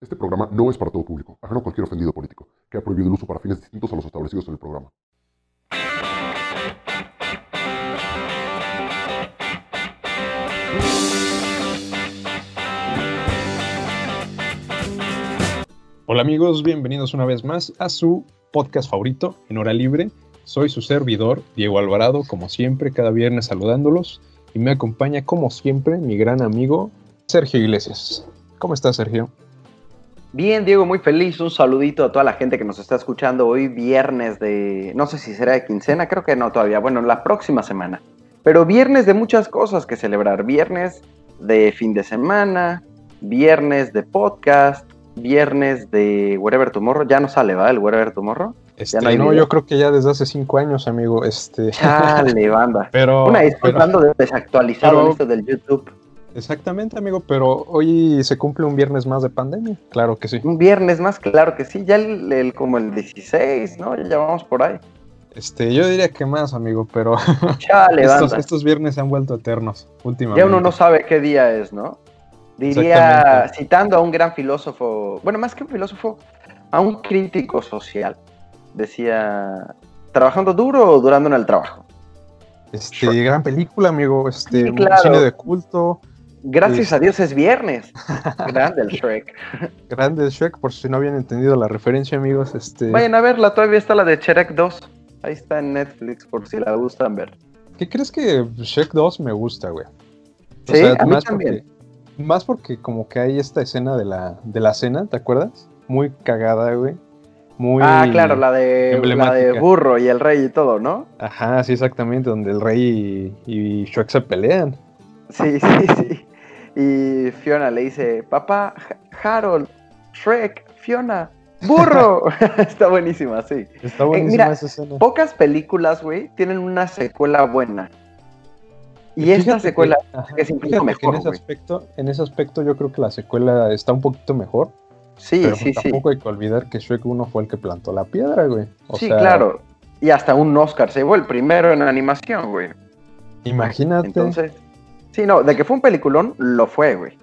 Este programa no es para todo público, ajeno a cualquier ofendido político, que ha prohibido el uso para fines distintos a los establecidos en el programa. Hola amigos, bienvenidos una vez más a su podcast favorito en hora libre. Soy su servidor, Diego Alvarado, como siempre, cada viernes saludándolos. Y me acompaña, como siempre, mi gran amigo Sergio Iglesias. ¿Cómo estás, Sergio? Bien, Diego, muy feliz. Un saludito a toda la gente que nos está escuchando hoy, viernes de. No sé si será de quincena, creo que no todavía. Bueno, la próxima semana. Pero viernes de muchas cosas que celebrar. Viernes de fin de semana, viernes de podcast, viernes de Wherever Tomorrow. Ya no sale, ¿va? El Wherever Tomorrow. Este, no, yo creo que ya desde hace cinco años, amigo. Este... Chale, banda. pero, Una disculpando de desactualizado esto del YouTube. Exactamente, amigo, pero hoy se cumple un viernes más de pandemia, claro que sí. Un viernes más, claro que sí, ya el, como el 16, ¿no? Ya vamos por ahí. Este, yo diría que más, amigo, pero Chale, estos, estos, viernes se han vuelto eternos últimamente. Ya uno no sabe qué día es, ¿no? Diría, citando a un gran filósofo, bueno, más que un filósofo, a un crítico social, decía, ¿trabajando duro o durando en el trabajo? Este, gran película, amigo, este, cine de culto. Gracias a Dios es viernes. Grande el Shrek. Grande el Shrek, por si no habían entendido la referencia, amigos. Este... Vayan a verla, todavía está la de Shrek 2. Ahí está en Netflix, por si la gustan ver. ¿Qué crees que Shrek 2 me gusta, güey? O sí, a mí también. más porque como que hay esta escena de la, de la cena, ¿te acuerdas? Muy cagada, güey. Muy ah, claro, la de, la de Burro y el rey y todo, ¿no? Ajá, sí, exactamente, donde el rey y, y Shrek se pelean. Sí, sí, sí. Y Fiona le dice, papá, Harold, Shrek, Fiona, burro. Está buenísima, sí. Está buenísima esa escena. Pocas películas, güey, tienen una secuela buena. Y esta secuela es incluso mejor. En ese, aspecto, en ese aspecto yo creo que la secuela está un poquito mejor. Sí, pero sí, tampoco hay que olvidar que Shrek 1 fue el que plantó la piedra, güey. sí, claro. Y hasta un Oscar se llevó el primero en animación, güey. Imagínate. Entonces, Sí, no, de que fue un peliculón, lo fue, güey.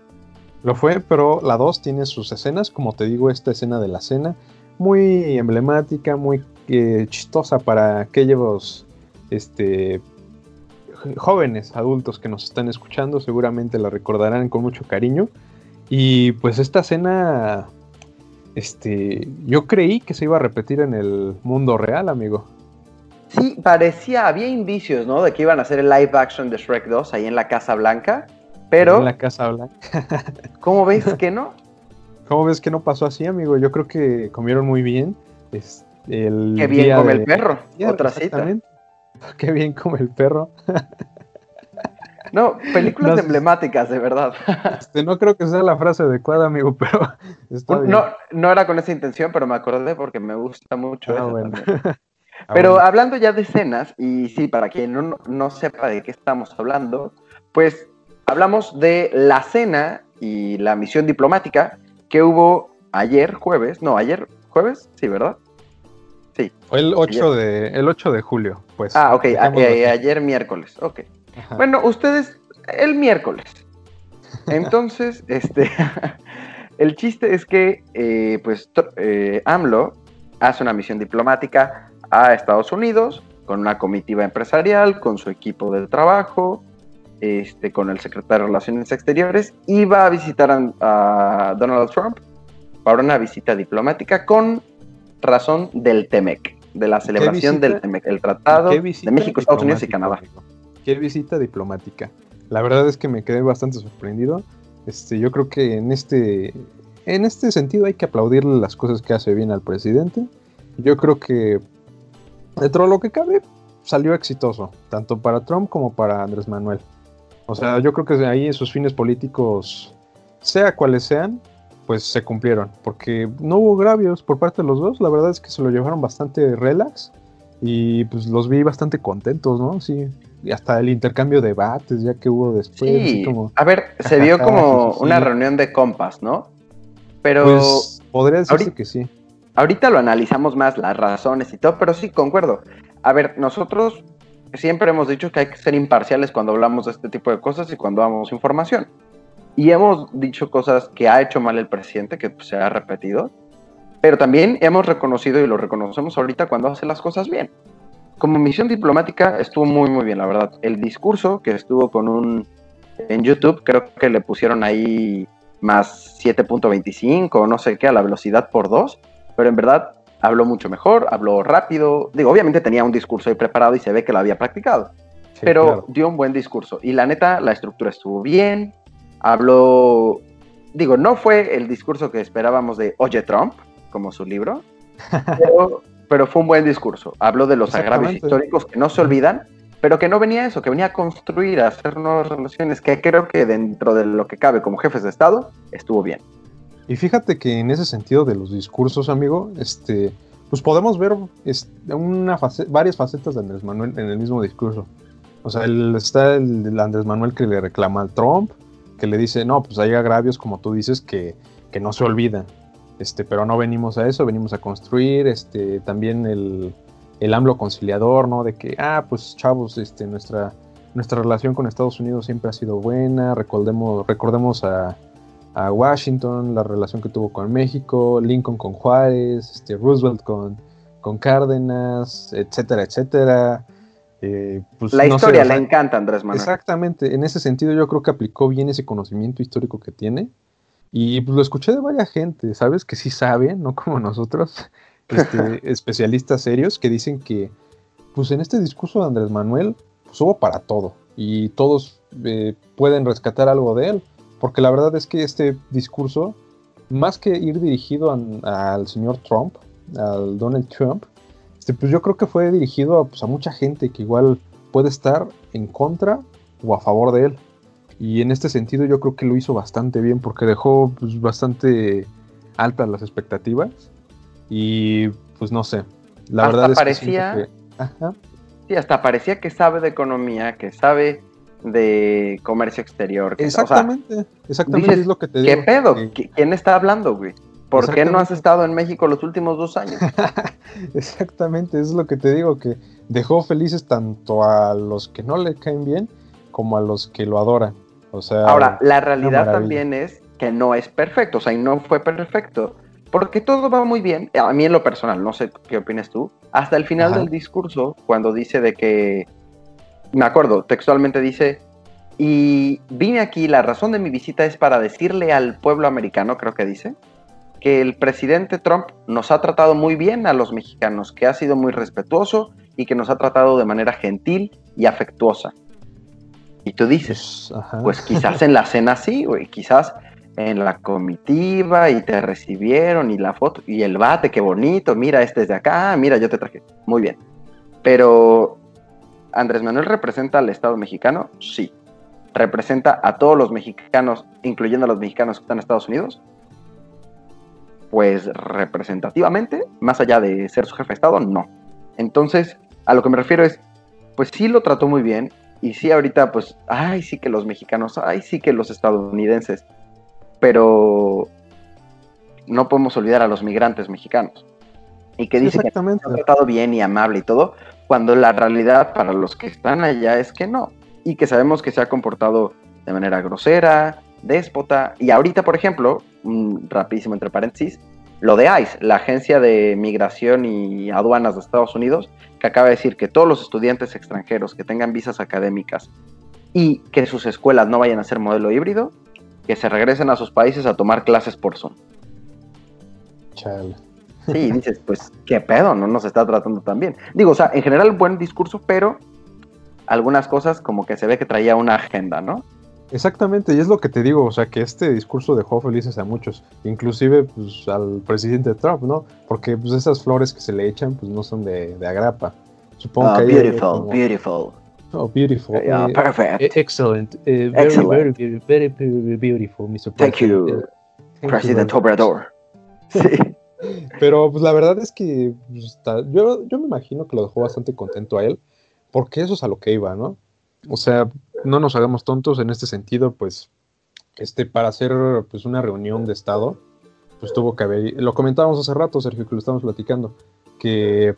Lo fue, pero la 2 tiene sus escenas, como te digo, esta escena de la cena, muy emblemática, muy eh, chistosa para aquellos este, jóvenes adultos que nos están escuchando, seguramente la recordarán con mucho cariño. Y pues esta escena, este, yo creí que se iba a repetir en el mundo real, amigo. Sí, parecía, había indicios, ¿no? De que iban a hacer el live action de Shrek 2 ahí en la Casa Blanca, pero... En la Casa Blanca. ¿Cómo ves que no? ¿Cómo ves que no pasó así, amigo? Yo creo que comieron muy bien. Es el Qué bien come el perro, otra cita. Qué bien come el perro. No, películas emblemáticas, de verdad. Este, no creo que sea la frase adecuada, amigo, pero no, no era con esa intención, pero me acordé porque me gusta mucho. Ah, bueno. Ah, Pero hablando ya de escenas, y sí, para quien no, no, sepa de qué estamos hablando, pues hablamos de la cena y la misión diplomática que hubo ayer jueves, no, ayer jueves, sí, ¿verdad? Sí. El 8, de, el 8 de julio, pues. Ah, ok, ayer miércoles, ok. Bueno, ustedes, el miércoles. Entonces, este, el chiste es que, eh, pues, eh, AMLO hace una misión diplomática a Estados Unidos con una comitiva empresarial, con su equipo de trabajo, este, con el secretario de Relaciones Exteriores, y va a visitar a, Donald Trump para una visita diplomática con razón del TEMEC, de la celebración del TEMEC, el Tratado de México, Estados Unidos y Canadá. ¿Qué visita diplomática? La verdad es que me quedé bastante sorprendido. Este, yo creo que en este, en este sentido hay que aplaudirle las cosas que hace bien al presidente. Yo creo que dentro de lo que cabe, salió exitoso, tanto para Trump como para Andrés Manuel. O sea, yo creo que ahí sus fines políticos, sea cuales sean, pues se cumplieron, porque no hubo gravios por parte de los dos, la verdad es que se lo llevaron bastante relax y pues los vi bastante contentos, ¿no? Sí, y hasta el intercambio de debates ya que hubo después. Sí, como... a ver, se vio como una reunión de compas, ¿no? Pero... Pues podría decirse que sí. Ahorita lo analizamos más, las razones y todo, pero sí, concuerdo. A ver, nosotros siempre hemos dicho que hay que ser imparciales cuando hablamos de este tipo de cosas y cuando damos información. y hemos dicho cosas que ha hecho mal el presidente, que se ha repetido, pero también hemos reconocido y lo reconocemos ahorita cuando hace las cosas bien. Como misión diplomática estuvo muy, muy bien, la verdad. El discurso que estuvo con un... En YouTube creo que le pusieron ahí más 7.25 o no sé qué a la velocidad por dos, pero en verdad habló mucho mejor, habló rápido. Digo, obviamente tenía un discurso ahí preparado y se ve que lo había practicado, pero dio un buen discurso. Y la neta, la estructura estuvo bien, habló, digo, no fue el discurso que esperábamos de Oye Trump, como su libro, pero, fue un buen discurso. Habló de los agravios históricos que no se olvidan, pero que no venía eso, que venía a construir, a hacer nuevas relaciones, que creo que dentro de lo que cabe como jefes de Estado, estuvo bien. Y fíjate que en ese sentido de los discursos, amigo, este, pues podemos ver una varias facetas de Andrés Manuel en el mismo discurso. O sea, está el, Andrés Manuel que le reclama al Trump, que le dice, no, pues hay agravios, como tú dices, que, no se olvidan. Este, pero no venimos a eso, venimos a construir, este, también el, el AMLO conciliador, ¿no? De que, ah, pues chavos, este, nuestra, nuestra relación con Estados Unidos siempre ha sido buena, recordemos, recordemos a, a Washington, la relación que tuvo con México, Lincoln con Juárez, este, Roosevelt con, con Cárdenas, etcétera, etcétera. Eh, pues, la historia le encanta Andrés Manuel. Exactamente, en ese sentido yo creo que aplicó bien ese conocimiento histórico que tiene. Y pues lo escuché de varias gente, ¿sabes? Que sí saben, no como nosotros, este, especialistas serios, que dicen que pues en este discurso de Andrés Manuel pues hubo para todo y todos eh, pueden rescatar algo de él porque la verdad es que este discurso, más que ir dirigido al señor Trump, al Donald Trump, este, pues yo creo que fue dirigido a, pues, a mucha gente que igual puede estar en contra o a favor de él. Y en este sentido yo creo que lo hizo bastante bien porque dejó pues, bastante altas las expectativas. Y pues no sé, la verdad es parecía, que... Sí, hasta parecía que sabe de economía, que sabe de comercio exterior. Exactamente, exactamente es lo que te digo. ¿Qué pedo? ¿Quién está hablando, güey? ¿Por qué no has estado en México los últimos dos años? exactamente, es lo que te digo, que dejó felices tanto a los que no le caen bien como a los que lo adoran. O sea, Ahora, la realidad también es que no es perfecto, o sea, y no fue perfecto, porque todo va muy bien, a mí en lo personal, no sé qué opinas tú, hasta el final del discurso, cuando dice de que me acuerdo, textualmente dice, y vine aquí, la razón de mi visita es para decirle al pueblo americano, creo que dice, que el presidente Trump nos ha tratado muy bien a los mexicanos, que ha sido muy respetuoso y que nos ha tratado de manera gentil y afectuosa. Y tú dices, pues, pues quizás en la cena sí, güey, quizás en la comitiva y te recibieron y la foto y el bate, qué bonito, mira, este es de acá, mira, yo te traje. Muy bien. Pero ¿Andrés Manuel representa al Estado mexicano? Sí. ¿Representa a todos los mexicanos, incluyendo a los mexicanos que están en Estados Unidos? Pues representativamente, más allá de ser su jefe de Estado, no. Entonces, a lo que me refiero es, pues sí lo trató muy bien, y sí ahorita, pues, ay, sí que los mexicanos, ay, sí que los estadounidenses, pero no podemos olvidar a los migrantes mexicanos. Y que dice que ha tratado bien y amable y todo, cuando la realidad para los que están allá es que no, y que sabemos que se ha comportado de manera grosera, déspota, y ahorita, por ejemplo, rapidísimo entre paréntesis, lo de ICE, la Agencia de Migración y Aduanas de Estados Unidos, que acaba de decir que todos los estudiantes extranjeros que tengan visas académicas y que sus escuelas no vayan a ser modelo híbrido, que se regresen a sus países a tomar clases por Zoom. Chale. Sí, dices, pues, ¿qué pedo? No nos está tratando tan bien. Digo, o sea, en general buen discurso, pero algunas cosas como que se ve que traía una agenda, ¿no? Exactamente, y es lo que te digo, o sea, que este discurso dejó felices a muchos, inclusive pues al presidente Trump, ¿no? Porque pues esas flores que se le echan pues no son de, agrapa. Supongo ah, que beautiful, beautiful. Oh, beautiful. Yeah, uh, perfect. Eh, excellent. Uh, very, excellent. Very, very, very, beautiful, Mr. President. Thank you, President Obrador. Sí. Pero pues la verdad es que pues, yo, me imagino que lo dejó bastante contento a él, porque eso es a lo que iba, ¿no? O sea, no nos hagamos tontos en este sentido, pues, este, para hacer pues una reunión de Estado, pues tuvo que haber, lo comentábamos hace rato, Sergio, que lo estábamos platicando, que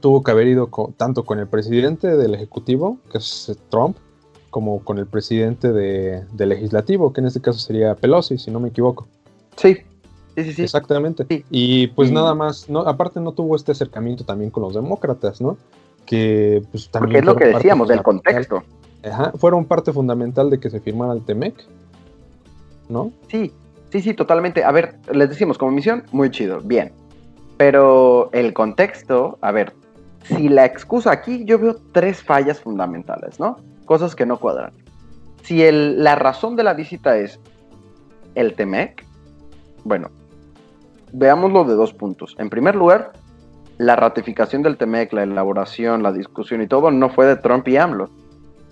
tuvo que haber ido tanto con el presidente del Ejecutivo, que es Trump, como con el presidente de, de legislativo, que en este caso sería Pelosi, si no me equivoco. Sí, sí, sí. sí. Exactamente. Sí. Y pues nada más, no, aparte no tuvo este acercamiento también con los demócratas, ¿no? Que pues también... Porque es lo que decíamos del fundamental- contexto. Ajá, fueron parte fundamental de que se firmara el TEMEC, ¿no? Sí, sí, sí, totalmente. A ver, les decimos como misión, muy chido, bien. Pero el contexto, a ver, si la excusa aquí, yo veo tres fallas fundamentales, ¿no? Cosas que no cuadran. Si el- la razón de la visita es el TEMEC, bueno, veámoslo de dos puntos. En primer lugar, la ratificación del TEMEC, la elaboración, la discusión y todo, no fue de Trump y AMLO.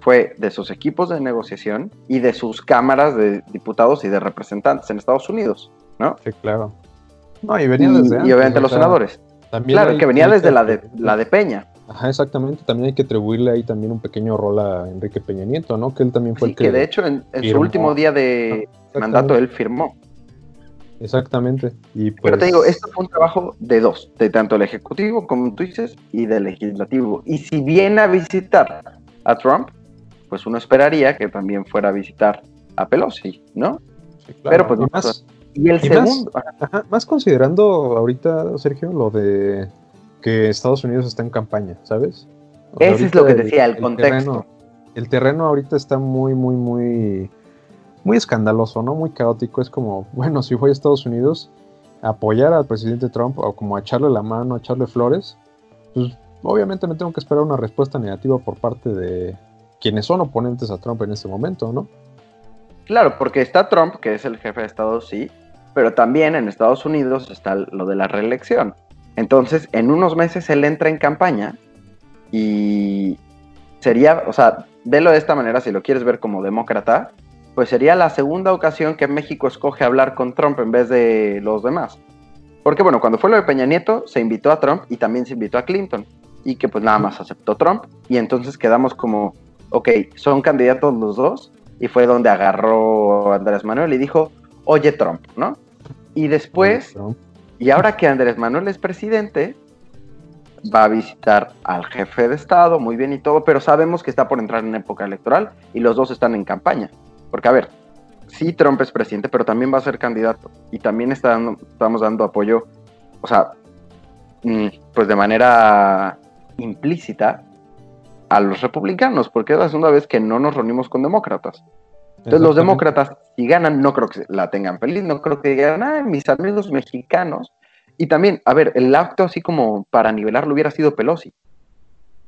Fue de sus equipos de negociación y de sus cámaras de diputados y de representantes en Estados Unidos, ¿no? Sí, claro. No, y venía Y, desde y antes, obviamente los sea, senadores. también Claro, que venía desde que- la de, la de Peña. Ajá, exactamente. También hay que atribuirle ahí también un pequeño rol a Enrique Peña Nieto, ¿no? Que él también fue Sí, el que... que de hecho en, en su último día de mandato él firmó. Exactamente. Y pues... Pero te digo, esto fue un trabajo de dos, de tanto el ejecutivo, como tú dices, y del legislativo. Y si viene a visitar a Trump, pues uno esperaría que también fuera a visitar a Pelosi, ¿no? sí, claro. pero, pues, Y no más, Y el Y más- segundo, ajá, ajá, más considerando ahorita, Sergio, lo de que Estados Unidos está en campaña, ¿sabes? O sea, ese es lo que decía, el, contexto. Terreno, el terreno ahorita está muy, muy, muy, muy escandaloso, ¿no? Muy caótico. Es como, bueno, si voy a Estados Unidos, apoyar al presidente Trump o como a echarle la mano, a echarle flores, pues obviamente me tengo que esperar una respuesta negativa por parte de quienes son oponentes a Trump en este momento, ¿no? Claro, porque está Trump, que es el jefe de Estado, sí, pero también en Estados Unidos está lo de la reelección. Entonces, en unos meses él entra en campaña y sería, o sea, velo de esta manera, si lo quieres ver como demócrata, pues sería la segunda ocasión que México escoge hablar con Trump en vez de los demás. Porque bueno, cuando fue lo de Peña Nieto, se invitó a Trump y también se invitó a Clinton. Y que pues nada más aceptó Trump. Y entonces quedamos como, ok, son candidatos los dos. Y fue donde agarró a Andrés Manuel y dijo, oye Trump, ¿no? Y después, y ahora que Andrés Manuel es presidente, va a visitar al jefe de Estado, muy bien y todo, pero sabemos que está por entrar en época electoral y los dos están en campaña. Porque, a ver, sí Trump es presidente, pero también va a ser candidato y también está dando- estamos dando apoyo, o sea, mm, pues de manera implícita a los republicanos, porque es la segunda vez que no nos reunimos con demócratas. Entonces los demócratas, si ganan, no creo que la tengan feliz, no creo que digan, ah, mis amigos mexicanos. Y también, a ver, el acto así como para nivelarlo hubiera sido Pelosi.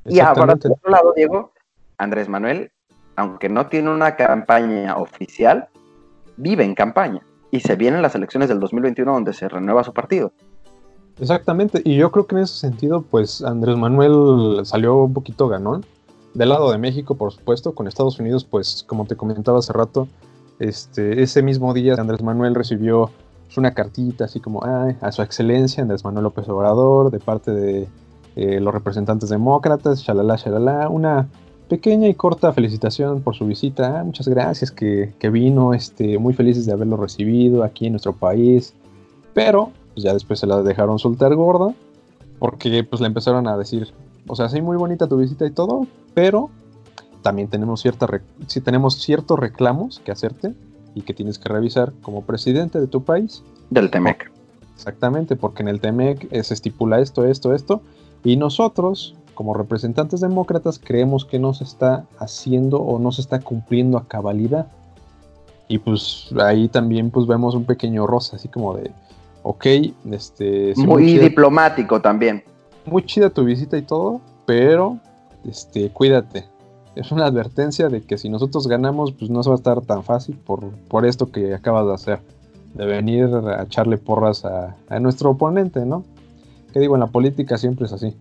Y ahora, por otro lado, Diego, Andrés Manuel, aunque no tiene una campaña oficial, vive en campaña. Y se vienen las elecciones del 2021 donde se renueva su partido. Exactamente, y yo creo que en ese sentido, pues Andrés Manuel salió un poquito ganón. Del lado de México, por supuesto, con Estados Unidos, pues como te comentaba hace rato, este, ese mismo día Andrés Manuel recibió una cartita así como "Ay, a su excelencia Andrés Manuel López Obrador, de parte de eh, los representantes demócratas, shalala, shalala, una pequeña y corta felicitación por su visita. "Ah, muchas gracias que, que vino, este, muy felices de haberlo recibido aquí en nuestro país. Pero pues ya después se la dejaron soltar gorda, porque pues le empezaron a decir, o sea, sí, muy bonita tu visita y todo, pero también tenemos, cierta sí, tenemos ciertos reclamos que hacerte y que tienes que revisar como presidente de tu país. Del Temec. Exactamente, porque en el TEMEC se estipula esto, esto, esto, y nosotros, como representantes demócratas, creemos que no se está haciendo o no se está cumpliendo a cabalidad. Y pues ahí también pues vemos un pequeño rosa, así como de, ok, este, sí, Muy chida, diplomático también. muy chida tu visita y todo, pero este, cuídate. Es una advertencia de que si nosotros ganamos, pues no se va a estar tan fácil por, por esto que acabas de hacer. De venir a echarle porras a, a nuestro oponente, ¿no? Que digo, en la política siempre es así.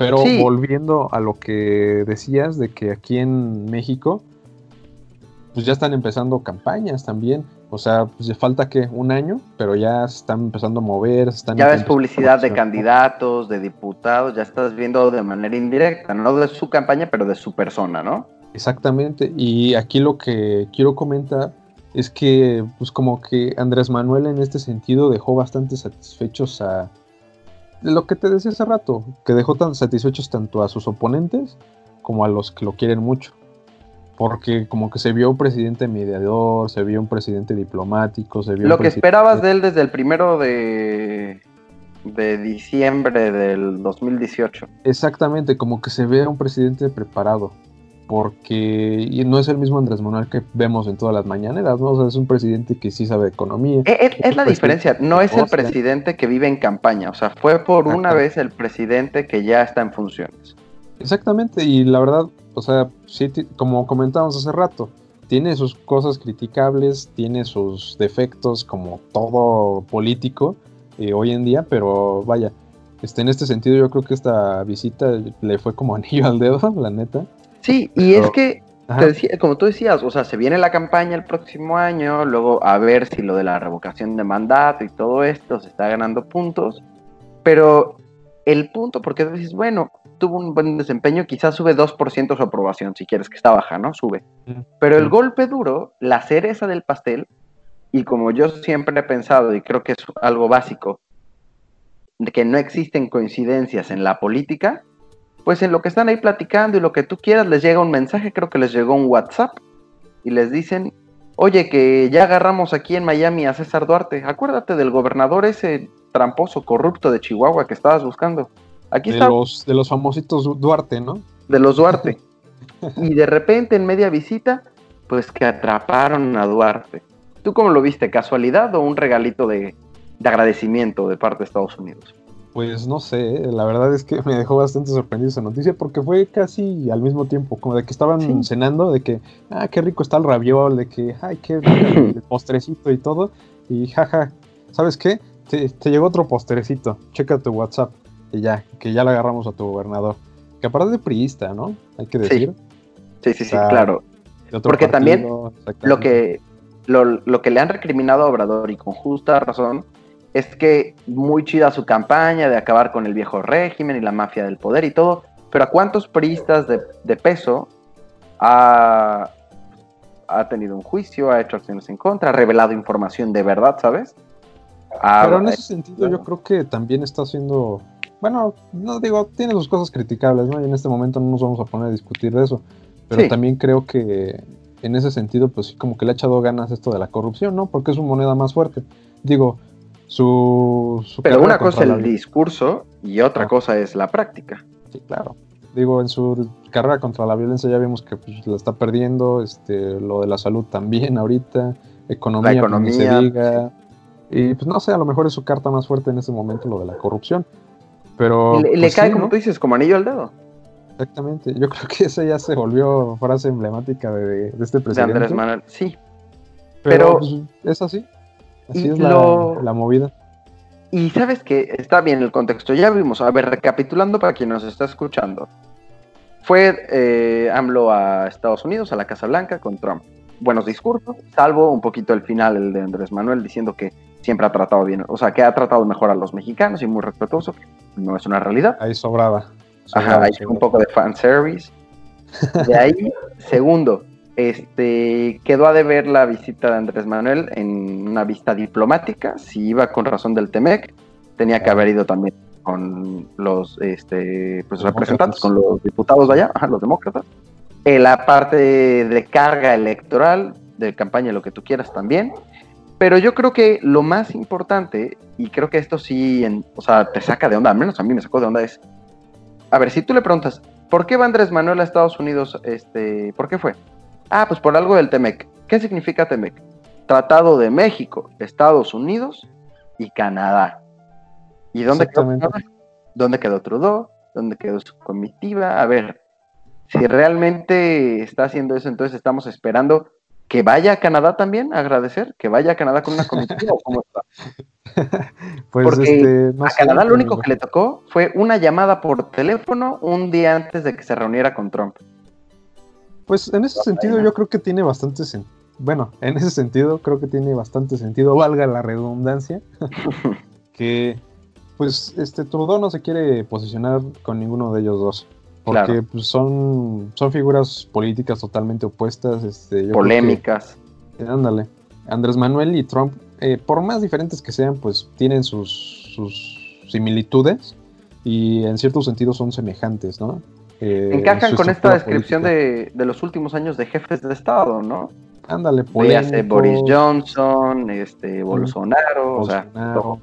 Pero Sí. volviendo a lo que decías de que aquí en México, pues ya están empezando campañas también. O sea, pues ya falta que un año, pero ya se están empezando a mover, se están Ya ves publicidad de candidatos, de diputados, ya estás viendo de manera indirecta, no de su campaña, pero de su persona, ¿no? Exactamente, y aquí lo que quiero comentar es que, pues como que Andrés Manuel en este sentido dejó bastante satisfechos a lo que te decía hace rato, que dejó tan satisfechos tanto a sus oponentes como a los que lo quieren mucho. porque como que se vio un presidente mediador, se vio un presidente diplomático, se vio... Lo que esperabas de él desde el primero de, de diciembre del 2018. Exactamente, como que se ve un presidente preparado, porque no es el mismo Andrés Manuel que vemos en todas las mañaneras, ¿no? O sea, es un presidente que sí sabe de economía. Es, es, es la diferencia, no es el presidente que vive en campaña, o sea, fue por una vez el presidente que ya está en funciones. Exactamente, y la verdad, o sea, sí, como comentábamos hace rato, tiene sus cosas criticables, tiene sus defectos como todo político eh, hoy en día, pero vaya, este, en este sentido yo creo que esta visita le fue como anillo al dedo, la neta. Sí, y pero, es que, decía, como tú decías, o sea, se viene la campaña el próximo año, luego a ver si lo de la revocación de mandato y todo esto se está ganando puntos, pero el punto, porque dices, bueno, tuvo un buen desempeño, quizás sube 2% su aprobación, si quieres que está baja, ¿no? Sube. Pero el golpe duro, la cereza del pastel, y como yo siempre he pensado, y creo que es algo básico, de que no existen coincidencias en la política, pues en lo que están ahí platicando y lo que tú quieras, les llega un mensaje, creo que les llegó un WhatsApp, y les dicen, oye, que ya agarramos aquí en Miami a César Duarte, acuérdate del gobernador ese tramposo, corrupto de Chihuahua que estabas buscando. Aquí de está. Los, de los famositos Duarte, ¿no? De los Duarte. y de repente, en media visita, pues que atraparon a Duarte. ¿Tú cómo lo viste? ¿Casualidad o un regalito de, de agradecimiento de parte de Estados Unidos? Pues no sé, la verdad es que me dejó bastante sorprendido esa noticia porque fue casi al mismo tiempo, como de que estaban sí. cenando, de que, ah, qué rico está el raviol, de que, ay, qué el postrecito y todo, y jaja, ¿sabes qué? Te, te, llegó otro postrecito, checa tu WhatsApp, y ya, que ya le agarramos a tu gobernador. Que aparte de priista, ¿no? Hay que decir. Sí, sí, sí, sí claro. Porque partido, también lo que, lo, lo que le han recriminado a Obrador, y con justa razón, es que muy chida su campaña de acabar con el viejo régimen y la mafia del poder y todo, pero ¿a cuántos priistas de, de peso ha, ha, tenido un juicio, ha hecho acciones en contra, ha revelado información de verdad, ¿sabes? Ha, pero en ese sentido bueno. yo creo que también está haciendo, bueno, no digo, tiene sus cosas criticables, ¿no? Y en este momento no nos vamos a poner a discutir de eso, pero sí. también creo que en ese sentido, pues sí, como que le ha echado ganas esto de la corrupción, ¿no? Porque es su moneda más fuerte. Digo, su, su Pero una cosa es el discurso y otra ah. cosa es la práctica. Sí, claro. Digo, en su carrera contra la violencia ya vimos que pues, la está perdiendo, este, lo de la salud también ahorita, economía, la economía se diga. Y pues no sé, a lo mejor es su carta más fuerte en ese momento lo de la corrupción. Pero. Le, pues, le cae, sí, como ¿no? tú dices, como anillo al dedo. Exactamente. Yo creo que esa ya se volvió frase emblemática de, de este presidente. De Andrés Manuel, sí. Pero, Pero pues, es así. Así es la, lo... la, movida. Y sabes que está bien el contexto. Ya vimos, a ver, recapitulando para quien nos está escuchando. Fue eh, AMLO a Estados Unidos, a la Casa Blanca, con Trump. Buenos discursos, salvo un poquito el final, el de Andrés Manuel, diciendo que siempre ha tratado bien, o sea, que ha tratado mejor a los mexicanos y muy respetuoso, que no es una realidad. Ahí sobraba. sobraba Ajá, ahí sobraba. un poco de fanservice. De ahí, segundo, este, quedó a deber la visita de Andrés Manuel en una vista diplomática. Si iba con razón del TEMEC, tenía que haber ido también con los este, pues, representantes, con los diputados de allá, ajá, los demócratas. En eh, la parte de carga electoral, de campaña, lo que tú quieras también. Pero yo creo que lo más importante, y creo que esto sí, en, o sea, te saca de onda, al menos a mí me sacó de onda, es, a ver, si tú le preguntas, ¿por qué va Andrés Manuel a Estados Unidos? Este, ¿Por qué fue? Ah, pues por algo del TEMEC. ¿Qué significa TEMEC? Tratado de México, Estados Unidos y Canadá. ¿Y dónde quedó Canadá? ¿Dónde quedó Trudeau? ¿Dónde quedó su comitiva? A ver, si realmente está haciendo eso, entonces estamos esperando que vaya a Canadá también a agradecer, que vaya a Canadá con una comitiva o cómo está. pues Porque este, no a Canadá lo único que le tocó fue una llamada por teléfono un día antes de que se reuniera con Trump. Pues en ese sentido yo creo que tiene bastante sentido. Bueno, en ese sentido creo que tiene bastante sentido, valga la redundancia, que pues este Trudeau no se quiere posicionar con ninguno de ellos dos. Porque Claro. pues, son, son figuras políticas totalmente opuestas. Este, yo creo que- Polémicas. Ándale. Andrés Manuel y Trump, eh, por más diferentes que sean, pues tienen sus, sus similitudes y en cierto sentido son semejantes, ¿no? Eh, Encajan con esta descripción de, de los últimos años de jefes de Estado, ¿no? Ándale, Véase Boris Johnson, este, Bolsonaro, o sea, Bolsonaro. todo.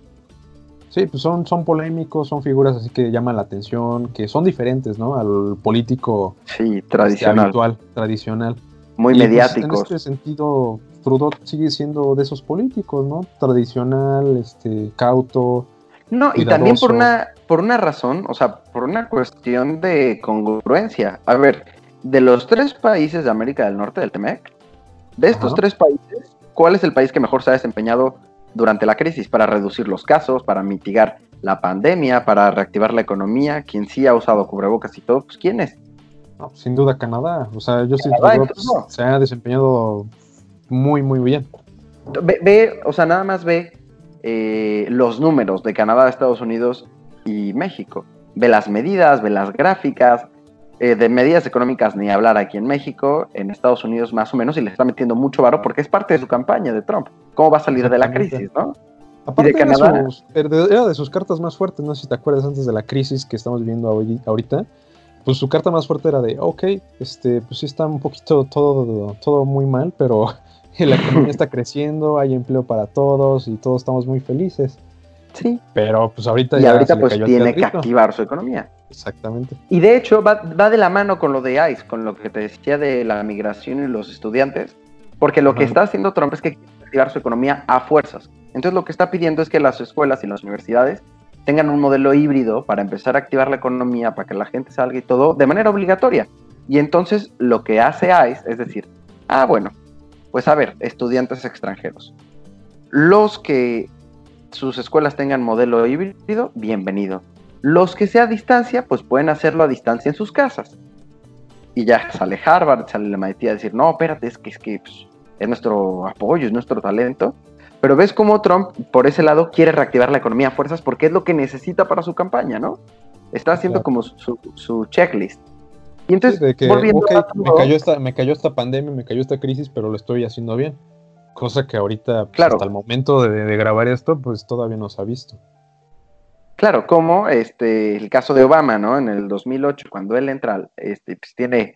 Sí, pues son, son polémicos, son figuras así que llaman la atención, que son diferentes, ¿no? Al político sí, este, tradicional, habitual, tradicional. muy Y, pues, mediáticos. en este sentido, Trudeau sigue siendo de esos políticos, ¿no? Tradicional, este, cauto. No, y también por una, por una razón, o sea, por una cuestión de congruencia. A ver, de los tres países de América del Norte del TEMEC, de estos Ajá. tres países, ¿cuál es el país que mejor se ha desempeñado durante la crisis para reducir los casos, para mitigar la pandemia, para reactivar la economía? ¿Quién sí ha usado cubrebocas y todo? Pues ¿quién es? No, sin duda Canadá. O sea, yo sí se ha desempeñado muy, muy bien. Ve, ve, o sea, nada más ve eh, los números de Canadá, Estados Unidos y México. Ve las medidas, ve las gráficas. eh, de medidas económicas ni hablar aquí en México, en Estados Unidos más o menos, y le está metiendo mucho varo porque es parte de su campaña de Trump. ¿Cómo va a salir de la crisis, no? Aparte de Canadá? era de era de sus cartas más fuertes, no sé si te acuerdas antes de la crisis que estamos viviendo ahori- ahorita. Pues su carta más fuerte era de, ok, este, pues sí está un poquito todo, todo muy mal, pero la economía está creciendo, hay empleo para todos y todos estamos muy felices. Sí. Pero pues ahorita Y ya ahorita pues tiene que activar su economía. Exactamente. Y de hecho va, va de la mano con lo de ICE, con lo que te decía de la migración y los estudiantes, porque lo que Ajá. está haciendo Trump es que quiere activar su economía a fuerzas. Entonces lo que está pidiendo es que las escuelas y las universidades tengan un modelo híbrido para empezar a activar la economía, para que la gente salga y todo de manera obligatoria. Y entonces lo que hace ICE es decir, ah, bueno, pues a ver, estudiantes extranjeros. Los que sus escuelas tengan modelo híbrido, bienvenido. Los que sea a distancia, pues pueden hacerlo a distancia en sus casas. Y ya sale Harvard, sale la maestría a decir, no, espérate, es que, es, que pues, es nuestro apoyo, es nuestro talento. Pero ves cómo Trump, por ese lado, quiere reactivar la economía a fuerzas porque es lo que necesita para su campaña, ¿no? Está haciendo como su, su checklist. Y entonces, Sí, de que, volviendo a me cayó, esta, me cayó esta pandemia, me cayó esta crisis, pero lo estoy haciendo bien. Cosa que ahorita, pues, Claro. hasta el momento de, de grabar esto, pues todavía no se ha visto. Claro, como este, el caso de Obama, ¿no? En el 2008, cuando él entra, este, pues tiene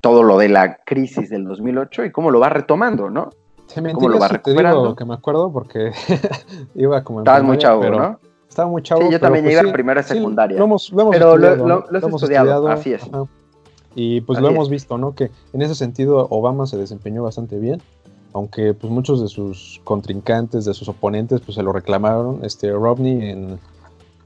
todo lo de la crisis del 2008 y cómo lo va retomando, ¿no? Se ¿Cómo lo va te recuperando? digo que me acuerdo porque iba como Estabas muy chavo, pero ¿no? Estaba muy chavo. Sí, yo también pues, iba sí, en primera sí, secundaria. lo hemos, lo hemos Pero lo- estudiado, lo- lo has estudiado, así es. ajá. Y pues Así lo es. hemos visto, ¿no? Que en ese sentido Obama se desempeñó bastante bien, aunque pues muchos de sus contrincantes, de sus oponentes, pues se lo reclamaron. Este Romney en,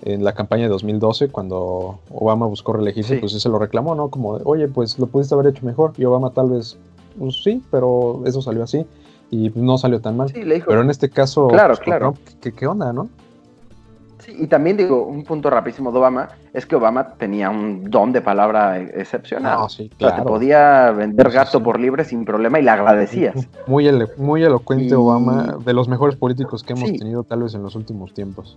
en la campaña de 2012, cuando Obama buscó reelegirse, Sí. pues sí se lo reclamó, ¿no? Como, oye, pues lo pudiste haber hecho mejor. Y Obama tal vez, pues sí, pero eso salió así y no salió tan mal. Sí, le dijo. Pero en este caso, Claro, pues, claro. Trump, ¿qué, qué onda, no? Sí, y también digo, un punto rapidísimo de Obama es que Obama tenía un don de palabra excepcional. No, sí, O sea, te claro. podía vender gato por libre sin problema y le agradecías. Muy, elo- muy elocuente Y- Obama, de los mejores políticos que hemos Sí. tenido tal vez en los últimos tiempos.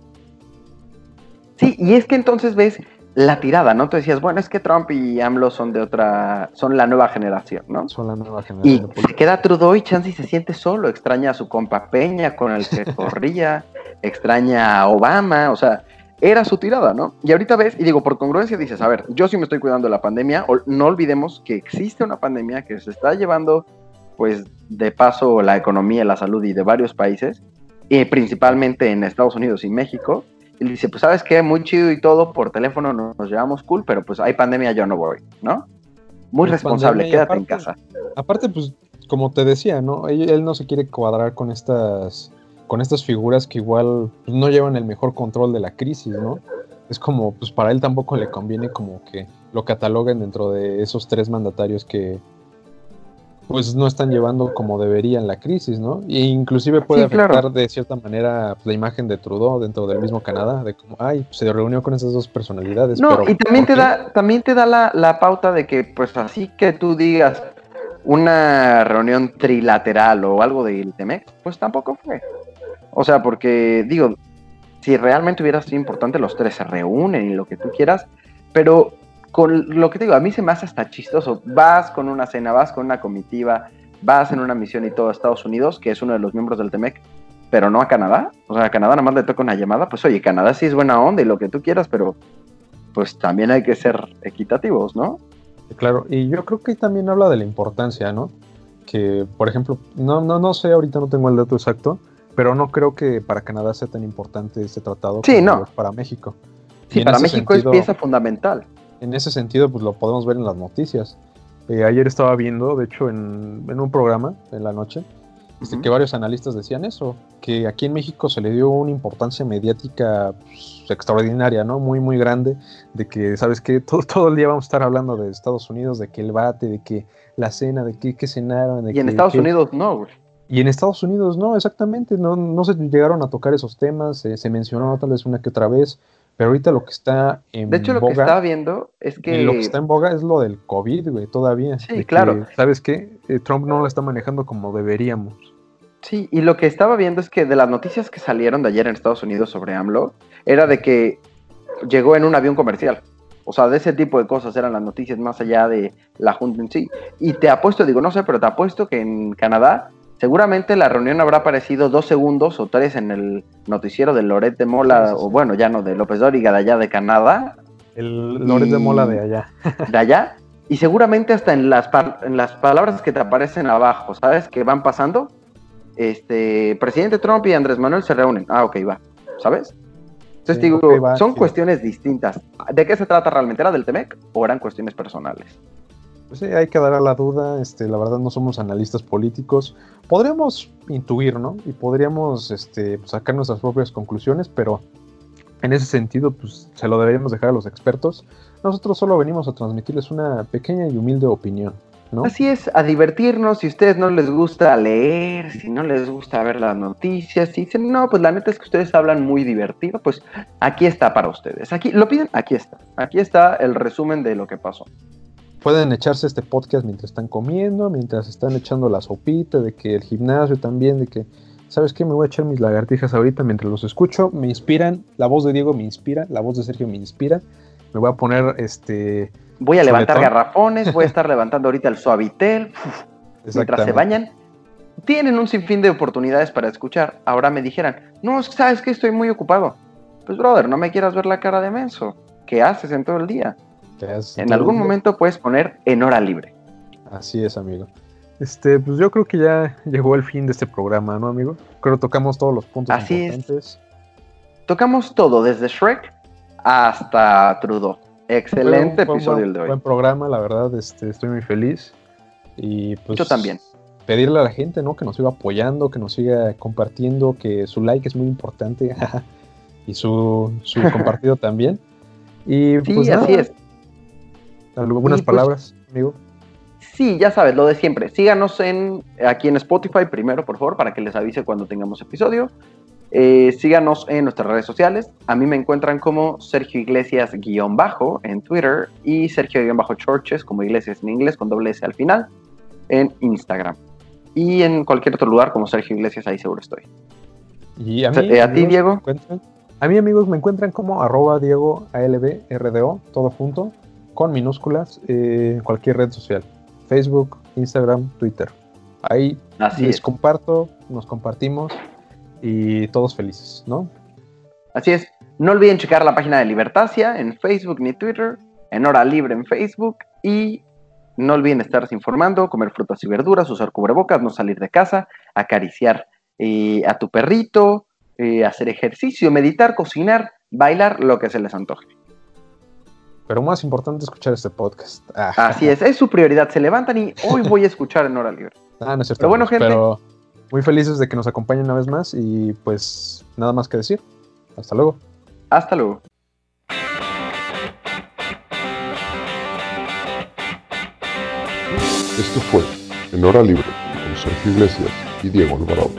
Sí, y es que entonces ves la tirada, ¿no? Tú decías, bueno, es que Trump y AMLO son de otra, son la nueva generación, ¿no? Son la nueva Y generación de se queda Trudeau y Chansey se siente solo, extraña a su compa Peña con el que corría, extraña a Obama, o sea, era su tirada, ¿no? Y ahorita ves, y digo, por congruencia dices, a ver, yo sí me estoy cuidando de la pandemia, no olvidemos que existe una pandemia que se está llevando, pues, de paso la economía, la salud y de varios países, y principalmente en Estados Unidos y México, y dice, pues, ¿sabes qué? Muy chido y todo, por teléfono nos, nos llevamos cool, pero pues hay pandemia, yo no voy, ¿no? Muy responsable, pandemia quédate en casa. Aparte, pues, como te decía, ¿no? Él, él no se quiere cuadrar con estas, con estas figuras que igual pues, no llevan el mejor control de la crisis, ¿no? Es como, pues para él tampoco le conviene como que lo cataloguen dentro de esos tres mandatarios que pues no están llevando como deberían la crisis, ¿no? E inclusive puede Sí, claro. afectar de cierta manera pues, la imagen de Trudeau dentro del mismo Canadá, de como, ay, pues, se reunió con esas dos personalidades. No, pero y también ¿por te da, también te da la, la pauta de que, pues así que tú digas una reunión trilateral o algo del TEMEC, pues tampoco fue. O sea, porque digo, si realmente hubiera sido importante, los tres se reúnen y lo que tú quieras, pero con lo que te digo, a mí se me hace hasta chistoso. Vas con una cena, vas con una comitiva, vas en una misión y todo a Estados Unidos, que es uno de los miembros del TEMEC, pero no a Canadá. O sea, a Canadá nada más le toca una llamada. Pues oye, Canadá sí es buena onda y lo que tú quieras, pero pues también hay que ser equitativos, ¿no? Claro, y yo creo que también habla de la importancia, ¿no? Que, por ejemplo, no, no, no sé, ahorita no tengo el dato exacto, pero no creo que para Canadá sea tan importante este tratado sí, no. para México. Sí, para México es pieza fundamental. En ese sentido, pues lo podemos ver en las noticias. Eh, ayer estaba viendo, de hecho, en, en, un programa en la noche, este, que varios analistas decían eso, que aquí en México se le dio una importancia mediática pues, extraordinaria, ¿no? Muy, muy grande, de que, ¿sabes qué? Todo, todo el día vamos a estar hablando de Estados Unidos, de que el bate, de que la cena, de que, que cenaron. De y en que, Estados que... Unidos no, güey. Y en Estados Unidos no, exactamente, no, no se llegaron a tocar esos temas, eh, se mencionó tal vez una que otra vez, pero ahorita lo que está en De hecho, lo que estaba viendo es que... Lo que está en boga es lo del COVID, güey, todavía. Sí, claro. Que, ¿Sabes qué? Eh, Trump no lo está manejando como deberíamos. Sí, y lo que estaba viendo es que de las noticias que salieron de ayer en Estados Unidos sobre AMLO, era de que llegó en un avión comercial. O sea, de ese tipo de cosas eran las noticias más allá de la Junta en sí. Y te apuesto, digo, no sé, pero te apuesto que en Canadá seguramente la reunión habrá aparecido dos segundos o tres en el noticiero de Loret de Mola, o bueno, ya no, de López Dóriga de allá de Canadá. El Loret y... de Mola de allá. De allá. Y seguramente hasta en las, en las palabras que te aparecen abajo, ¿sabes? Que van pasando. Este, presidente Trump y Andrés Manuel se reúnen. Ah, ok, va. ¿Sabes? Entonces digo, okay, va, son cuestiones distintas. ¿De qué se trata realmente? ¿Era del Temec o eran cuestiones personales? Pues sí, hay que dar a la duda, este, la verdad no somos analistas políticos. Podríamos intuir, ¿no? Y podríamos este, sacar nuestras propias conclusiones, pero en ese sentido, pues se lo deberíamos dejar a los expertos. Nosotros solo venimos a transmitirles una pequeña y humilde opinión. ¿no? Así es, a divertirnos. Si a ustedes no les gusta leer, si no les gusta ver las noticias, si dicen, no, pues la neta es que ustedes hablan muy divertido, pues aquí está para ustedes. Aquí lo piden, aquí está. Aquí está el resumen de lo que pasó pueden echarse este podcast mientras están comiendo, mientras están echando la sopita, de que el gimnasio también, de que, ¿sabes qué? Me voy a echar mis lagartijas ahorita mientras los escucho, me inspiran, la voz de Diego me inspira, la voz de Sergio me inspira, me voy a poner este... Voy a levantar garrafones, voy a estar levantando ahorita el suavitel, mientras se bañan. Tienen un sinfín de oportunidades para escuchar. Ahora me dijeran, no, sabes que estoy muy ocupado. Pues, brother, no me quieras ver la cara de menso. ¿Qué haces en todo el día? En algún momento puedes poner en hora libre. Así es, amigo. Este, pues yo creo que ya llegó el fin de este programa, ¿no, amigo? Creo que tocamos todos los puntos Así importantes. Es. Tocamos todo, desde Shrek hasta Trudeau. Excelente episodio fue, el de hoy. Buen programa, la verdad, este, estoy muy feliz. Y pues yo también. Pedirle a la gente, ¿no? Que nos siga apoyando, que nos siga compartiendo, que su like es muy importante. y su, su compartido también. Y sí, pues, así nada. es. ¿Algunas pues, palabras, amigo? Sí, ya sabes, lo de siempre. Síganos en, aquí en Spotify primero, por favor, para que les avise cuando tengamos episodio. Eh, síganos en nuestras redes sociales. A mí me encuentran como Sergio Iglesias-bajo en Twitter y Sergio-Churches como Iglesias en inglés con doble S al final en Instagram. Y en cualquier otro lugar como Sergio Iglesias, ahí seguro estoy. Y a, mí, ¿a ti, Diego? A mí, amigos, me encuentran como arroba Diego ALB RDO, todo junto, con minúsculas, eh, en cualquier red social. Facebook, Instagram, Twitter. Ahí Así les es. comparto, nos compartimos y todos felices, ¿no? Así es. No olviden checar la página de Libertasia en Facebook ni Twitter, en Hora Libre en Facebook y no olviden estarse informando, comer frutas y verduras, usar cubrebocas, no salir de casa, acariciar eh, a tu perrito, eh, hacer ejercicio, meditar, cocinar, bailar, lo que se les antoje. Pero más importante escuchar este podcast. Ah, Así es, es su prioridad. Se levantan y hoy voy a escuchar en Hora Libre. Ah, no es cierto. Pero bueno, amigos, gente. Pero muy felices de que nos acompañen una vez más y pues nada más que decir. Hasta luego. Hasta luego. Esto fue En Hora Libre con Sergio Iglesias y Diego Alvarado.